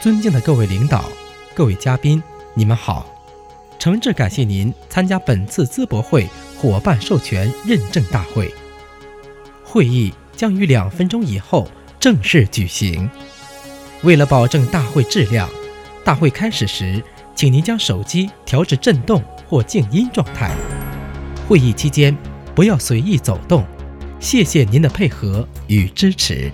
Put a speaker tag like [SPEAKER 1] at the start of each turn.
[SPEAKER 1] 尊敬的各位领导，各位嘉宾，你们好。诚挚感谢您参加本次淄博会伙伴授权认证大会。会议将于两分钟以后正式举行。为了保证大会质量，大会开始时请您将手机调至震动或静音状态。会议期间不要随意走动，谢谢您的配合与支持。